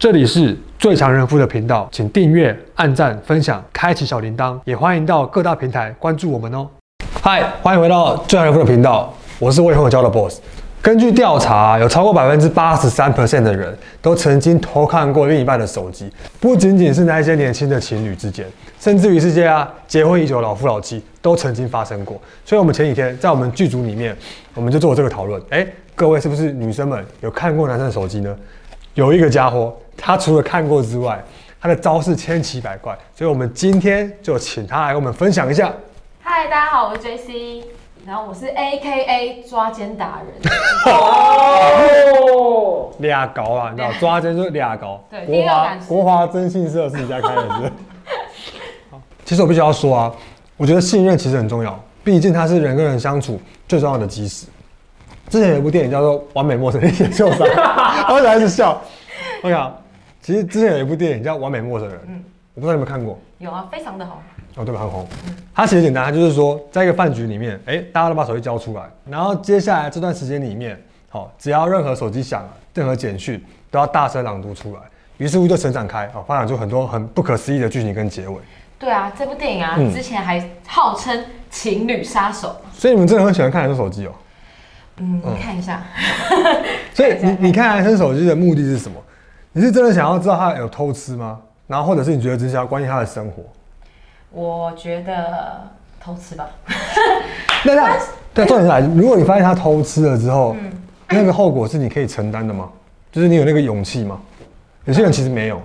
这里是最强人夫的频道，请订阅、按赞、分享、开启小铃铛，也欢迎到各大平台关注我们哦。嗨，欢迎回到最强人夫的频道，我是我以后教的 Boss。根据调查，有超过百分之八十三 percent 的人都曾经偷看过另一半的手机，不仅仅是那一些年轻的情侣之间，甚至于是这些啊结婚已久的老夫老妻都曾经发生过。所以，我们前几天在我们剧组里面，我们就做这个讨论。哎，各位是不是女生们有看过男生的手机呢？有一个家伙，他除了看过之外，他的招式千奇百怪，所以我们今天就请他来跟我们分享一下。嗨，大家好，我是 JC。然后我是 AKA 抓奸达人，哦，俩高啊，你知道抓奸就是俩高。对，国华国华征信社自己家开的是。其实我必须要说啊，我觉得信任其实很重要，毕竟它是人跟人相处最重要的基石。之前有一部电影叫做《完美陌生人》，也受伤，我一直笑。我讲，其实之前有一部电影叫《完美陌生人》，嗯，我不知道你们有没有看过？有啊，非常的好。哦，对吧？很红。它其实简单，它就是说，在一个饭局里面，哎，大家都把手机交出来，然后接下来这段时间里面，好，只要任何手机响，任何简讯都要大声朗读出来。于是乎就成长开，啊，发展出很多很不可思议的剧情跟结尾。对啊，这部电影啊，嗯、之前还号称情侣杀手。所以你们真的很喜欢看男生手机哦？嗯，你看一下。所以你 你看男生手机的目的是什么？你是真的想要知道他有偷吃吗？然后或者是你觉得只是要关心他的生活？我觉得偷吃吧。那那对重点是来，如果你发现他偷吃了之后，嗯、那个后果是你可以承担的吗？就是你有那个勇气吗？有些人其实没有。嗯、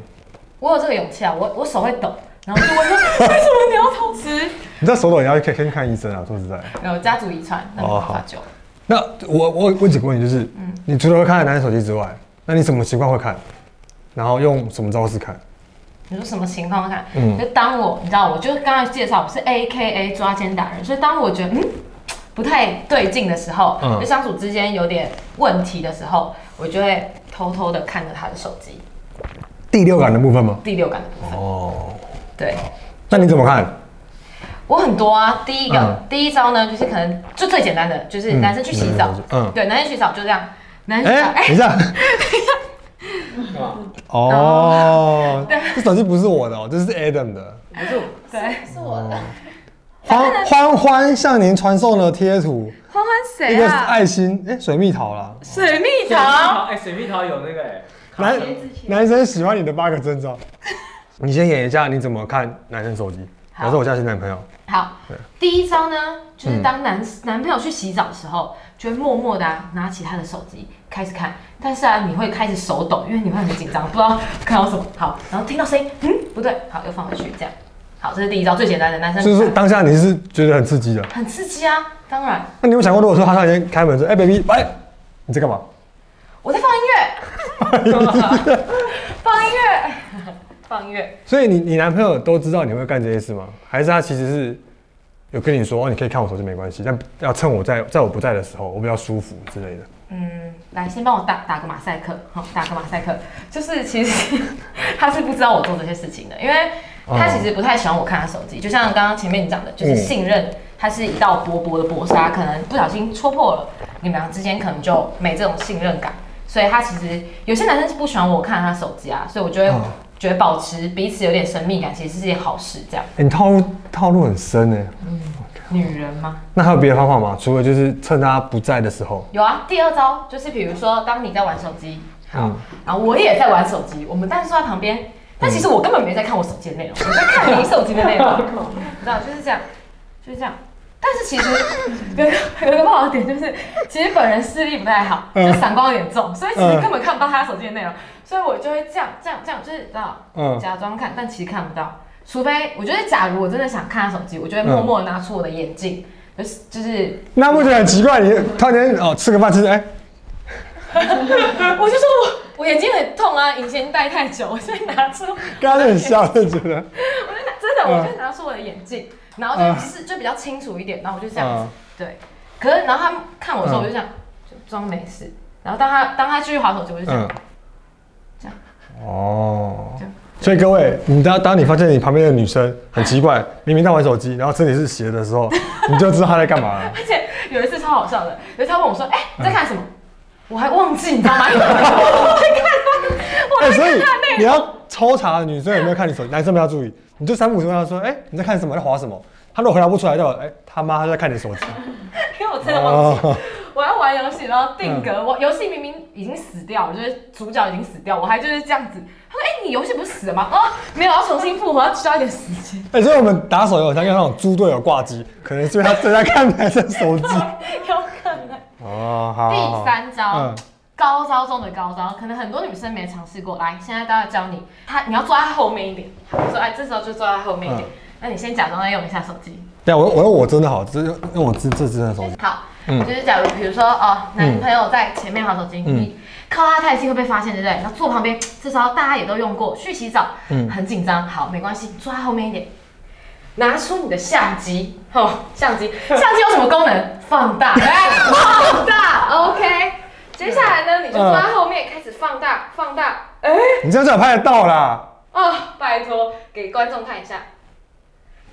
我有这个勇气啊，我我手会抖，然后就问说 为什么你要偷吃？你知道手抖你要可以先看医生啊，说实在。有家族遗传，那没办法救。那我我问几个问题，就是，嗯、你除了会看男人手机之外，那你什么习惯会看？然后用什么招式看？你说什么情况看？嗯，就当我你知道，我就刚才介绍我是 A K A 抓奸打人，所以当我觉得嗯不太对劲的时候，嗯，就相处之间有点问题的时候，我就会偷偷的看着他的手机。第六感的部分吗？第六感的部分。哦，对。那你怎么看？我很多啊，第一个、嗯、第一招呢，就是可能就最简单的，就是男生去洗澡，嗯，对，男生洗澡就这样，男生洗澡，哎，等一下。哦，对，这手机不是我的哦，这是 Adam 的，不是，对，是我的。欢欢欢向您传送了贴图，欢欢谁啊？一个是爱心，哎，水蜜桃啦，水蜜桃，哎，水蜜桃有那个哎，男男生喜欢你的八个征兆，你先演一下你怎么看男生手机，假设我叫新男朋友，好，第一招呢，就是当男男朋友去洗澡的时候。就会默默的拿起他的手机开始看，但是啊，你会开始手抖，因为你会很紧张，不知道 看到什么。好，然后听到声音，嗯，不对，好，又放回去，这样。好，这是第一招，最简单的男生。就是当下你是觉得很刺激的。很刺激啊，当然。那你有想过，如果说他突然间开门说：“哎，baby，喂，你在干嘛？”我在放音乐。放音乐，放音乐。所以你你男朋友都知道你会干这些事吗？还是他其实是？有跟你说哦，你可以看我手机没关系，但要趁我在在我不在的时候，我比较舒服之类的。嗯，来先帮我打打个马赛克，好，打个马赛克。就是其实 他是不知道我做这些事情的，因为他其实不太喜欢我看他手机。就像刚刚前面你讲的，就是信任，它是一道薄薄的薄纱，可能不小心戳破了，你们俩之间可能就没这种信任感。所以他其实有些男生是不喜欢我看他手机啊，所以我就会觉得保持彼此有点神秘感，其实是件好事。这样，你套路套路很深呢。嗯。女人吗？那还有别的方法吗？除了就是趁他不在的时候。有啊，第二招就是比如说，当你在玩手机，好，嗯、然后我也在玩手机，我们但是坐在旁边，但其实我根本没在看我手机的内容，我在看你手机的内容，你知道就是这样，就是这样。但是其实有个有一个不好的点就是，其实本人视力不太好，就散光有点重，所以其实根本看不到他手机的内容，所以我就会这样这样这样，就是知道，嗯，假装看，但其实看不到。除非我觉得，假如我真的想看他手机，我就会默默拿出我的眼镜，嗯、就是就是。那不觉得很奇怪？你突然间哦，吃个饭吃哎，欸、我就说我我眼睛很痛啊，隐形戴太久，我就拿出。刚刚很笑，就觉得。我就拿真的，嗯、我就拿出我的眼镜，然后就就是就比较清楚一点，然后我就这样子，嗯、对。可是然后他看我的时候，我就这样就装没事，然后当他当他继续滑手机，我就这样，嗯、这样。哦。这样所以各位，你当当你发现你旁边的女生很奇怪，明明在玩手机，然后身体是斜的时候，你就知道她在干嘛了。而且有一次超好笑的，有一次她问我说：“哎、欸，你在看什么？”嗯、我还忘记，你知道吗？我在看，我哎、欸，所以你要抽查女生有没有看你手机，男生不要注意，你就三不五时问他说，哎、欸，你在看什么，在滑什么？他如果回答不出来，就哎、欸，他妈他在看你手机。因为我真的忘记，我要玩游戏，然后定格，我游戏明明已经死掉了，就是主角已经死掉，我还就是这样子。他说，哎、欸，你游戏不是死了吗？哦，没有，要重新复活，要需要一点时间。哎、欸，所以我们打手游像用那种猪队友挂机，可能是因为他正在看男生手机。有可能。哦，好，好，好。第三招。嗯高招中的高招，可能很多女生没尝试过。来，现在大家教你，他你要坐在后面一点，说哎，这时候就坐在后面一点。嗯、那你先假装在用一下手机。对，我我用我真的好，这用用我这这真的手机。好，嗯，就是假如比如说哦，男朋友在前面滑手机，嗯、你靠他太近会被发现，对不对？然后坐旁边，这时候大家也都用过，去洗澡，嗯，很紧张。好，没关系，坐在后面一点，拿出你的相机，哦，相机，相机有什么功能？放大，放大，OK。接下来呢，你就坐在后面开始放大，放大，哎，你这样才拍得到啦！哦，拜托，给观众看一下。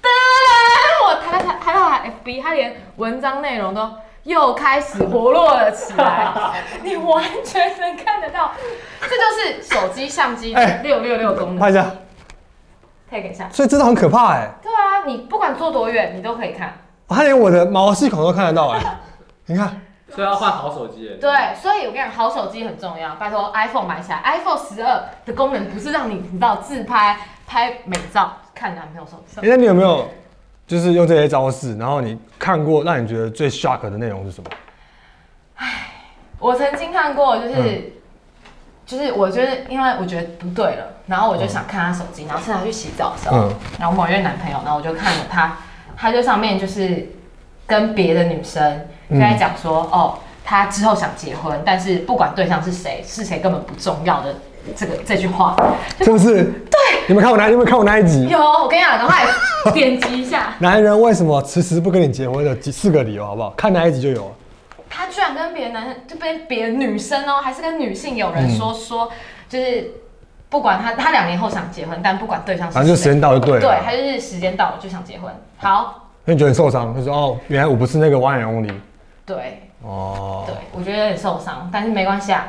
噔，我拍到他，拍到他 FB，他连文章内容都又开始活络了起来，你完全能看得到，这就是手机相机六六六功能。拍一下，可以给一下。所以真的很可怕哎。对啊，你不管坐多远，你都可以看。他连我的毛细孔都看得到哎，你看。所以要换好手机。对，所以我跟你讲，好手机很重要。拜托，iPhone 买起来，iPhone 十二的功能不是让你你知道自拍、拍美照、看男朋友手机。那你有没有就是用这些招式，然后你看过让你觉得最 shock 的内容是什么？唉，我曾经看过，就是、嗯、就是我觉得，因为我觉得不对了，然后我就想看他手机，然后趁他去洗澡的时候，嗯、然后某一位男朋友，然后我就看了他，他就上面就是跟别的女生。就在讲说哦，他之后想结婚，但是不管对象是谁，是谁根本不重要的这个这句话，是不是？对，你们看我哪？你们看我哪一集？有，我跟你讲，赶快点击一下。男人为什么迟迟不跟你结婚的几四个理由，好不好？看哪一集就有了。他居然跟别的男生，就跟别的女生哦，还是跟女性有人说、嗯、说，就是不管他，他两年后想结婚，但不管对象是，反正就时间到就对了。对，他就是时间到了就想结婚。好，那你觉得很受伤，就说哦，原来我不是那个 one and only。对，哦，对，我觉得有点受伤，但是没关系啊。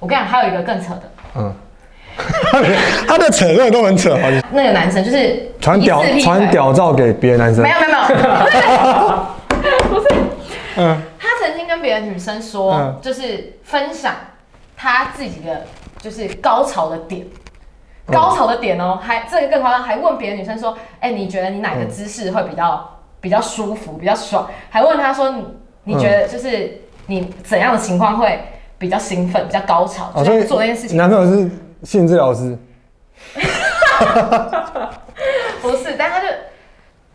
我跟你讲，还有一个更扯的，嗯，他的扯的都很扯，好那个男生就是传屌传屌照给别的男生，没有没有没有，不是，嗯，他曾经跟别的女生说，嗯、就是分享他自己的就是高潮的点，高潮的点哦，还这个更夸张，还问别的女生说，哎、欸，你觉得你哪个姿势会比较、嗯、比较舒服，比较爽？还问他说你。你觉得就是你怎样的情况会比较兴奋、比较高潮？哦、所以做这件事情。男朋友是性治疗师？不是，但他就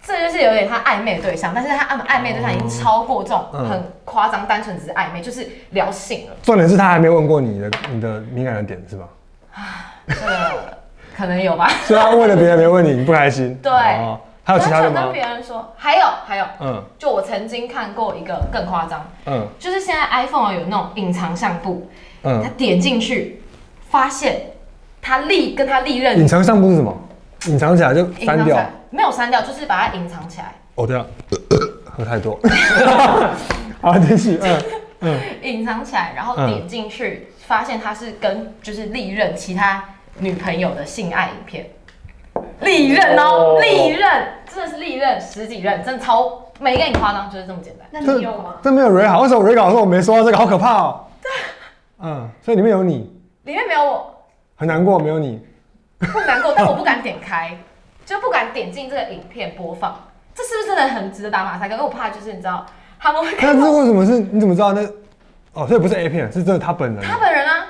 这就是有点他暧昧的对象，但是他暧暧昧对象已经超过这种很夸张、单纯只是暧昧，就是聊性了。重点是他还没问过你的你的敏感的点是吧？啊，这个可能有吧。所以他问了别人没问你，你不开心？对。哦还有其他的吗？跟别人说，还有还有，嗯，就我曾经看过一个更夸张，嗯，就是现在 iPhone 有那种隐藏相簿，嗯，他点进去，发现他历跟他历任隐藏相簿是什么？隐藏起来就删掉？没有删掉，就是把它隐藏起来。哦，对啊，喝太多。好，继续，嗯嗯，隐藏起来，然后点进去，发现他是跟就是历任其他女朋友的性爱影片。历任哦，历任真的是历任十几任，真的超没跟你夸张，就是这么简单。那你有吗？这没有 re 好，为什么 re 稿说我没说到这个，好可怕哦。对，嗯，所以里面有你，里面没有我，很难过，没有你，不难过，但我不敢点开，就不敢点进这个影片播放。这是不是真的很值得打马赛克？因为我怕就是你知道他们会。但是为什么是？你怎么知道那？哦，这不是 A 片，是真的他本人。他本人啊，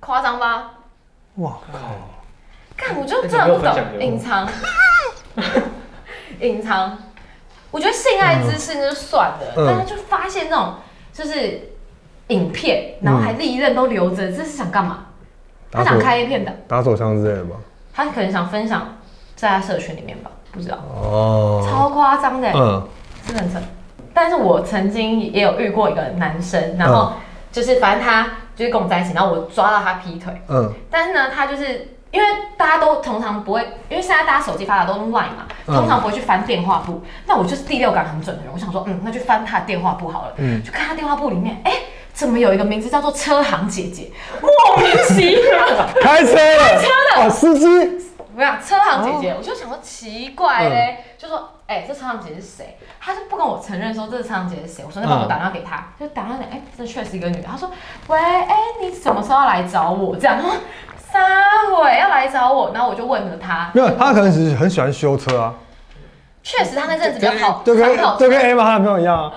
夸张吧？哇靠！看，我就真的不懂隐藏，隐藏。我觉得性爱姿势那就算了，嗯、但是就发现那种就是影片，然后还历任都留着，嗯、这是想干嘛？他想开 A 片的，打手枪之类的吗？他可能想分享在他社群里面吧？不知道哦，超夸张的，嗯，是很真。但是我曾经也有遇过一个男生，然后就是反正他就是跟我在一起，然后我抓到他劈腿，嗯，但是呢，他就是。因为大家都通常不会，因为现在大家手机发达都用 Line 嘛，通常不会去翻电话簿。嗯、那我就是第六感很准的人，我想说，嗯，那就翻他的电话簿好了。嗯，就看他电话簿里面，哎、欸，怎么有一个名字叫做车行姐姐？莫名其妙，开车了，开车的哦，司机。不要车行姐姐，哦、我就想说奇怪嘞，嗯、就说哎、欸，这车行姐姐是谁？他就不跟我承认说这是车行姐姐是谁。我说那帮我打电话给他，嗯、就打电话给哎，这确实一个女的。他说喂，哎、欸，你什么时候要来找我？这样，撒谎要来找我，然后我就问了他，没有，他可能只是很喜欢修车啊。确实，他那阵子比较好，就跟跑就跟 Emma 他男朋友一样。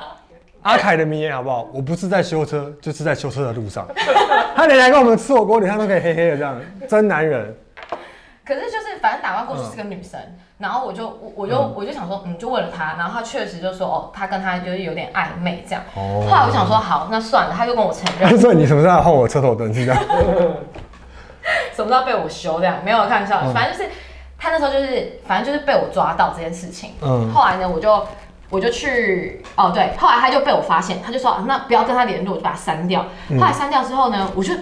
阿凯的名言好不好？我不是在修车，就是在修车的路上。他连来跟我们吃火锅，脸上都可以黑黑的这样，真男人。可是就是反正打完过去是个女生，嗯、然后我就我我就、嗯、我就想说，嗯，就问了他，然后他确实就说，哦，他跟他就是有点暧昧这样。哦。后来我想说，好，那算了，他就跟我承认。他说你什么时候换我车头灯是这样？什么时候被我修这样？没有开玩笑，嗯、反正就是他那时候就是反正就是被我抓到这件事情。嗯。后来呢，我就我就去哦对，后来他就被我发现，他就说那不要跟他联络，我就把他删掉。后来删掉之后呢，我就。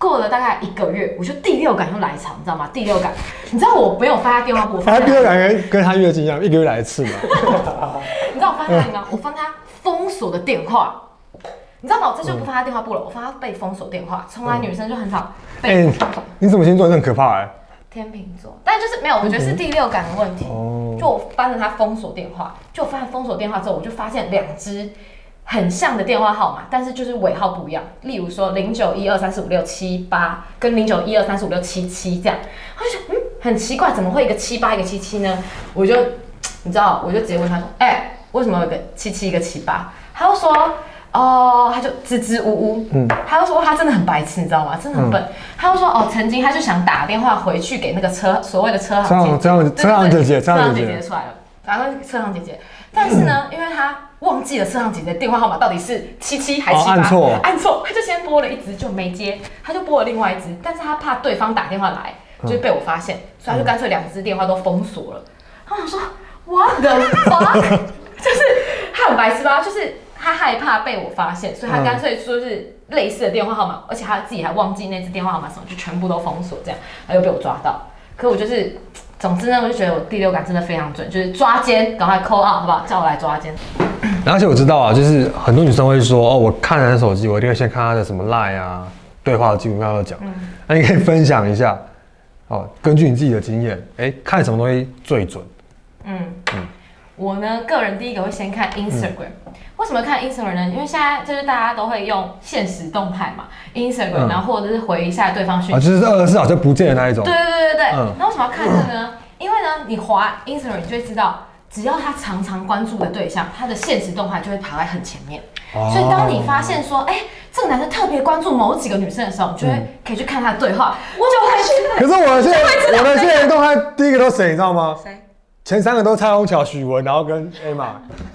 过了大概一个月，我就第六感又来潮，你知道吗？第六感，你知道我没有发他电话簿，他第六感跟跟他月经一样，一个月来一次嘛。你知道我发他什么吗？我翻他封锁的电话，你知道吗？我这就不发他电话簿了，我发他被封锁电话。从来女生就很少被封锁。欸，你怎么星座很可怕哎？天秤座，但就是没有，我觉得是第六感的问题。哦，就我翻了他封锁电话，就我发现封锁电话之后，我就发现两只。很像的电话号码，但是就是尾号不一样。例如说零九一二三四五六七八跟零九一二三四五六七七这样，我就想，嗯，很奇怪，怎么会一个七八一个七七呢？我就你知道，我就直接问他说，哎、欸，为什么有一个七七一个七八？他就说，哦，他就支支吾吾，嗯，他就说他真的很白痴，你知道吗？真的很笨。嗯、他就说，哦，曾经他就想打电话回去给那个车所谓的车行姐姐，车行车行姐姐，车行姐姐出来了，然后车行姐姐，但是呢，因为他。忘记了车行姐姐电话号码到底是七七还是七八？按错，按错，他就先拨了一支就没接，他就拨了另外一支，但是他怕对方打电话来，就是被我发现，嗯、所以他就干脆两支电话都封锁了。他想说，What the fuck？就是他很白痴吧？就是他害怕被我发现，所以他干脆说是类似的电话号码，而且他自己还忘记那次电话号码什么，就全部都封锁，这样他又被我抓到。可我就是。总之呢，我就觉得我第六感真的非常准，就是抓奸，赶快 call out 好不好？叫我来抓奸。而且我知道啊，就是很多女生会说，哦，我看男手机，我一定会先看他的什么 line 啊，对话的记录，刚刚讲。嗯。那你可以分享一下，哦，根据你自己的经验，哎、欸，看什么东西最准？嗯嗯。我呢，个人第一个会先看 Instagram。嗯、为什么看 Instagram 呢？因为现在就是大家都会用现实动态嘛，Instagram，、嗯、然后或者是回一下对方讯息，啊，就是二十四小时不见的那一种。对对对对对。嗯。那为什么要看这个呢？因为呢，你滑 Instagram，你就会知道，只要他常常关注的对象，他的现实动态就会跑在很前面。哦、所以当你发现说，哎、欸，这个男生特别关注某几个女生的时候，你就会可以去看他的对话，我就会去。可是我的现在，我的现实动态第一个都谁，你知道吗？谁？前三个都蔡虹桥、许文，然后跟 Emma。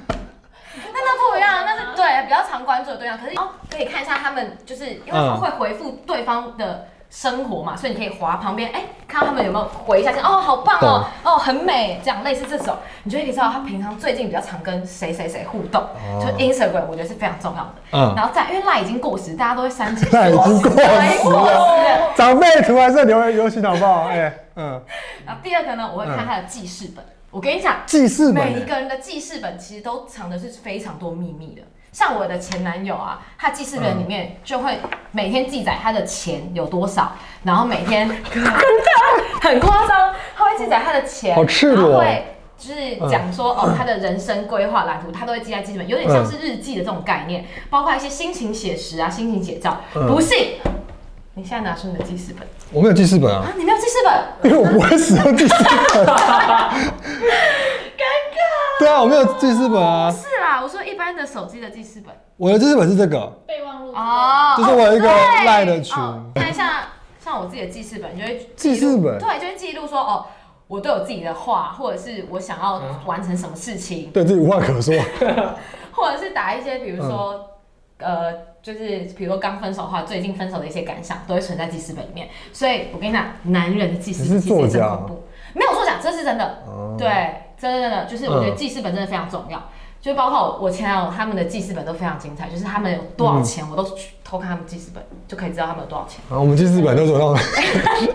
那那不一样，那是对比较常关注的对象。可是哦，可以看一下他们，就是因为他们会回复对方的生活嘛，所以你可以滑旁边，哎、欸，看到他们有没有回一下，哦，好棒哦，哦，很美，这样类似这种，你就可以知道他平常最近比较常跟谁谁谁互动。哦、就 Instagram，我觉得是非常重要的。嗯。然后再，因为 Line 已经过时，大家都会删减。Line 已经过时了。长辈图还是留流行好不好？哎，嗯。然后第二个呢，我会看他的记事本。嗯我跟你讲，记事本，每一个人的记事本其实都藏的是非常多秘密的。像我的前男友啊，他记事本里面就会每天记载他的钱有多少，然后每天 很夸张，他会记载他的钱，好赤裸，他会就是讲说哦，他的人生规划蓝图，他都会记在记事本，有点像是日记的这种概念，包括一些心情写实啊、心情写照。不信，你现在拿出你的记事本。我没有记事本啊！啊，你没有记事本，因 为我不会使用记事本。尴尬。对啊，我没有记事本啊。不是啦，我说一般的手机的记事本。我的记事本是这个备忘录哦，就是我有一个赖的群。看一下，像我自己的记事本，就会记事本，对，就会记录说哦，我都有自己的话，或者是我想要完成什么事情，对自己无话可说，或者是打一些，比如说。呃，就是比如说刚分手的话，最近分手的一些感想都会存在记事本里面。所以我跟你讲，男人的记事本其实真恐怖，没有作假，这是真的。哦、对，真的真的，就是我觉得记事本真的非常重要。嗯、就包括我前男友他们的记事本都非常精彩，就是他们有多少钱，我都去偷看他们记事本，嗯、就可以知道他们有多少钱。啊，我们记事本都是那种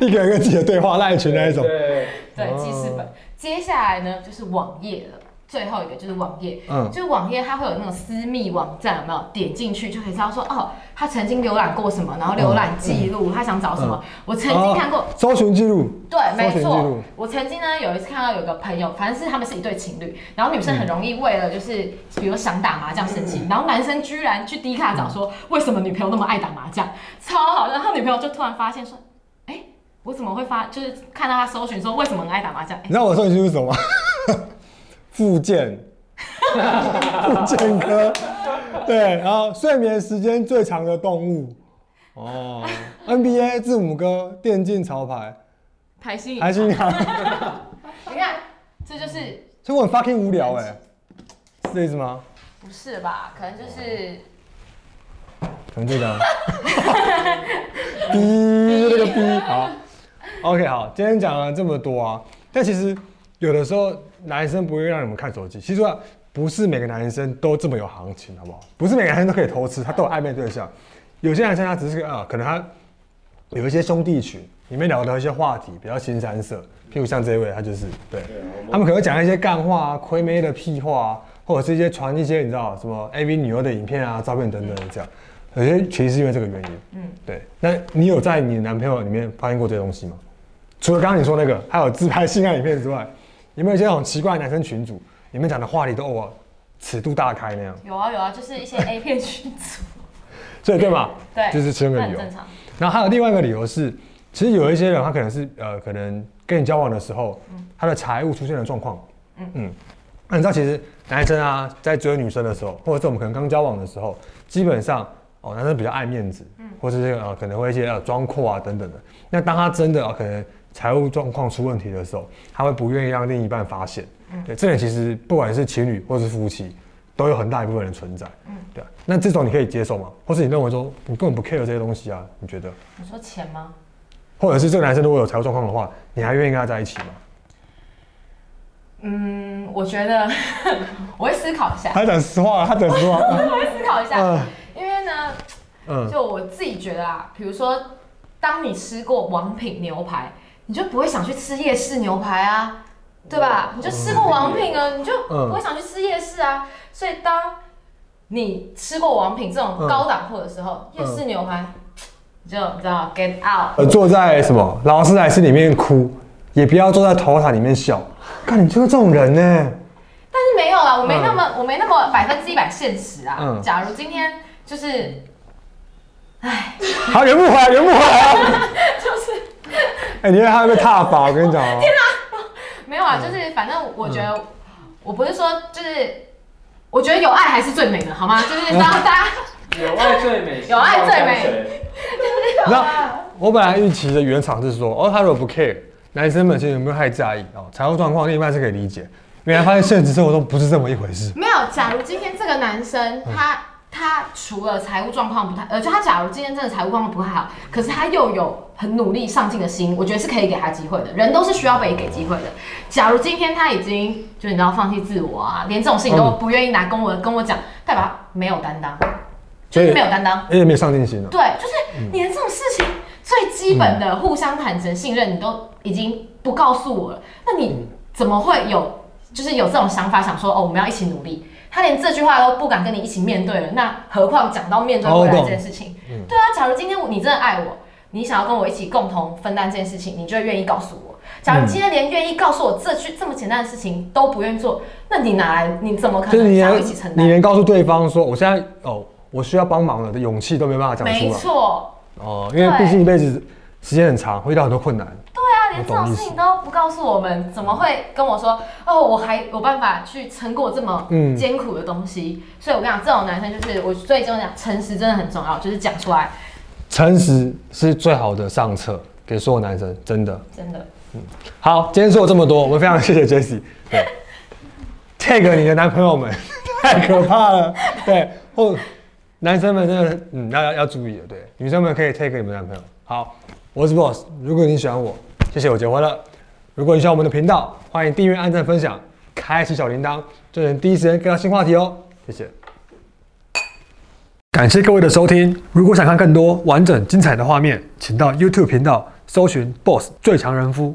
一个一个自己的对话赖群那一种。对，对，记事本。接下来呢，就是网页了。最后一个就是网页，嗯，就是网页它会有那种私密网站，有没有？点进去就可以知道说，哦，他曾经浏览过什么，然后浏览记录，他想找什么。我曾经看过搜寻记录，对，没错。我曾经呢有一次看到有个朋友，反正是他们是一对情侣，然后女生很容易为了就是比如想打麻将生气，然后男生居然去 D 卡找说为什么女朋友那么爱打麻将，超好。然后女朋友就突然发现说，哎，我怎么会发？就是看到他搜寻说为什么很爱打麻将？你知道我搜寻是什么吗？复健，复健科，对，然后睡眠时间最长的动物，哦，NBA 字母哥，电竞潮牌，台新台新啊，你看，这就是，所以我很 fucking 无聊哎，是这意思吗？不是吧？可能就是，可能这个，B 这个 B，好，OK，好，今天讲了这么多啊，但其实有的时候。男生不会让你们看手机，其实啊，不是每个男生都这么有行情，好不好？不是每个男生都可以偷吃，他都有暧昧对象。有些男生他只是个啊，可能他有一些兄弟群，里面聊的一些话题比较新三色，譬如像这一位，他就是对，他们可能讲一些干话啊、亏妹的屁话啊，或者是一些传一些你知道什么 AV 女优的影片啊、照片等等的这样。有些其实是因为这个原因，嗯，对。那你有在你男朋友里面发现过这些东西吗？除了刚刚你说那个，还有自拍性爱影片之外。有没有一些那种奇怪的男生群组，里面讲的话题都哦，尺度大开那样？有啊有啊，就是一些 A 片群组。所以对吧？对，就是其中一个理由。然后还有另外一个理由是，其实有一些人他可能是呃，可能跟你交往的时候，嗯、他的财务出现了状况。嗯嗯。那你知道，其实男生啊，在追女生的时候，或者是我们可能刚交往的时候，基本上哦，男生比较爱面子，嗯，或者是呃，可能会一些呃装阔啊等等的。那当他真的、呃、可能。财务状况出问题的时候，他会不愿意让另一半发现。嗯，对，这点其实不管是情侣或是夫妻，都有很大一部分人存在。嗯，对。那这种你可以接受吗？或是你认为说你根本不 care 这些东西啊？你觉得？你说钱吗？或者是这个男生如果有财务状况的话，你还愿意跟他在一起吗？嗯，我觉得 我会思考一下。他讲实话，他讲实话。我会思考一下，嗯、因为呢，嗯，就我自己觉得啊，比如说，当你吃过王品牛排。你就不会想去吃夜市牛排啊，对吧？你就吃过王品啊，你就不会想去吃夜市啊。所以当你吃过王品这种高档货的时候，夜市牛排你就你知道 get out。呃坐在什么劳斯莱斯里面哭，也不要坐在头塔里面笑。看你就是这种人呢。但是没有啊，我没那么我没那么百分之一百现实啊。假如今天就是，哎，好，圆不回来，圆不回来啊。哎、欸，你看他会被踏法，我跟你讲哦。天哪，没有啊，就是反正我觉得，我不是说就是，我觉得有爱还是最美的，好吗？就是让大家有爱最美，有爱最美。那我本来预期的原厂是说，哦，他如果不 care，男生们其实有没有太在意哦？财务状况另一半是可以理解。原来发现现实生活中不是这么一回事。没有，假如今天这个男生他。他除了财务状况不太，呃，就他假如今天真的财务状况不太好，可是他又有很努力上进的心，我觉得是可以给他机会的。人都是需要被给机会的。假如今天他已经就你知道放弃自我啊，连这种事情都不愿意拿跟我跟我讲，代表没有担当，就是没有担当，也没有上进心了。对，就是你连这种事情最基本的互相坦诚信任，你都已经不告诉我了，那你怎么会有就是有这种想法，想说哦，我们要一起努力？他连这句话都不敢跟你一起面对了，那何况讲到面对未来这件事情？对啊，假如今天你真的爱我，你想要跟我一起共同分担这件事情，你就会愿意告诉我。假如今天连愿意告诉我这句这么简单的事情都不愿意做，那你哪来？你怎么可能想要一起承担？你连告诉对方说我现在哦，我需要帮忙了的勇气都没办法讲出来。没错。哦，因为毕竟一辈子时间很长，会遇到很多困难。连这种事情都不告诉我们，怎么会跟我说哦？我还有办法去撑过这么艰苦的东西，嗯、所以我跟你讲，这种男生就是我最终讲，诚实真的很重要，就是讲出来。诚实是最好的上策，给所有男生，真的，真的。嗯，好，今天说了这么多，我们非常谢谢 Jessie。对，tag 你的男朋友们，太可怕了。对，或男生们真的，嗯，要要要注意了。对，女生们可以 tag 你们男朋友。好，我是 Boss，如果你喜欢我。谢谢，我结婚了。如果你喜欢我们的频道，欢迎订阅、按赞、分享，开启小铃铛，就能第一时间看到新话题哦。谢谢，感谢各位的收听。如果想看更多完整精彩的画面，请到 YouTube 频道搜寻 “Boss 最强人夫”。